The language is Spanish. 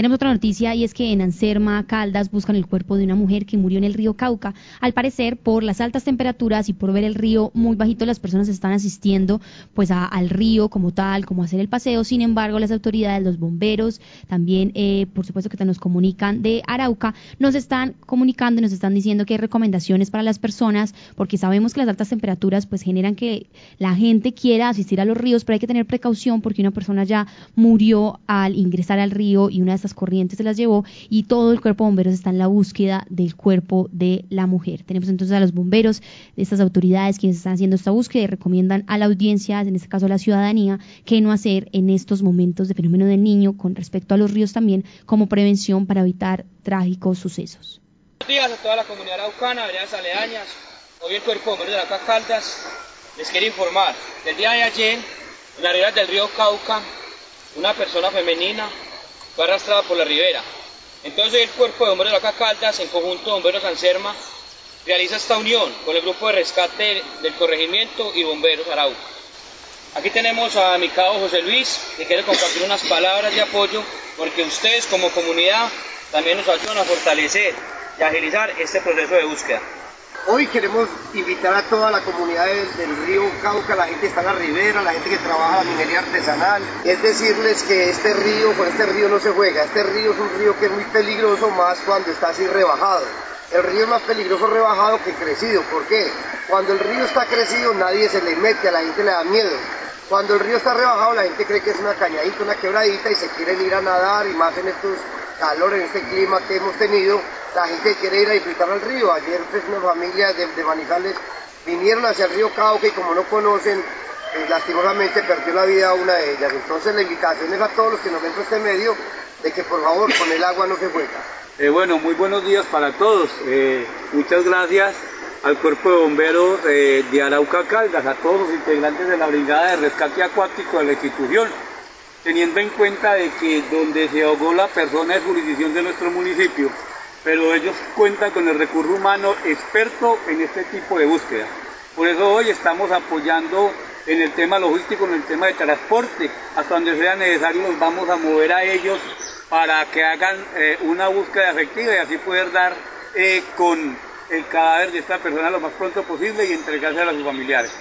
Tenemos otra noticia y es que en Anserma, Caldas, buscan el cuerpo de una mujer que murió en el río Cauca. Al parecer, por las altas temperaturas y por ver el río muy bajito, las personas están asistiendo pues al río como tal, como hacer el paseo. Sin embargo, las autoridades, los bomberos, también eh, por supuesto que nos comunican de Arauca, nos están comunicando y nos están diciendo que hay recomendaciones para las personas porque sabemos que las altas temperaturas pues generan que la gente quiera asistir a los ríos, pero hay que tener precaución porque una persona ya murió al ingresar al río y una de estas corrientes se las llevó y todo el cuerpo de bomberos está en la búsqueda del cuerpo de la mujer. Tenemos entonces a los bomberos, estas autoridades quienes están haciendo esta búsqueda y recomiendan a la audiencia, en este caso a la ciudadanía, qué no hacer en estos momentos de fenómeno del niño con respecto a los ríos también como prevención para evitar trágicos sucesos. Buenos días a toda la comunidad araucana, veredas aledañas. Hoy el cuerpo de bomberos de la Caldas les quiere informar el día de ayer, en la del río Cauca, una persona femenina fue arrastrada por la ribera. Entonces el cuerpo de bomberos de la Caldas, en conjunto bomberos Anserma, realiza esta unión con el grupo de rescate del corregimiento y bomberos Arauca. Aquí tenemos a mi cabo José Luis, que quiere compartir unas palabras de apoyo, porque ustedes como comunidad también nos ayudan a fortalecer y agilizar este proceso de búsqueda. Hoy queremos invitar a toda la comunidad del, río Cauca, la gente que está en la ribera, la gente que trabaja la minería artesanal, es decirles que este río, con este río no se juega, este río es un río que es muy peligroso más cuando está así rebajado. El río es más peligroso rebajado que crecido, ¿por qué? Cuando el río está crecido nadie se le mete, a la gente le da miedo. Cuando el río está rebajado la gente cree que es una cañadita, una quebradita y se quieren ir a nadar y más en estos calores, en este clima que hemos tenido, la gente quiere ir a disfrutar al río. Ayer pues, una familia de, de, Manizales vinieron hacia el río Cauca y como no conocen, eh, lastimosamente perdió la vida una de ellas. Entonces la invitación es a todos los que nos ven por este medio de que por favor con el agua no se juega. Eh, bueno, muy buenos días para todos. Eh, muchas gracias al Cuerpo de Bomberos de Arauca Caldas, a todos los integrantes de la Brigada de Rescate Acuático de la institución, teniendo en cuenta de que donde se ahogó la persona es jurisdicción de nuestro municipio pero ellos cuentan con el recurso humano experto en este tipo de búsqueda. Por eso hoy estamos apoyando en el tema logístico, en el tema de transporte, hasta donde sea necesario los vamos a mover a ellos para que hagan eh, una búsqueda efectiva y así poder dar eh, con el cadáver de esta persona lo más pronto posible y entregárselo a sus familiares.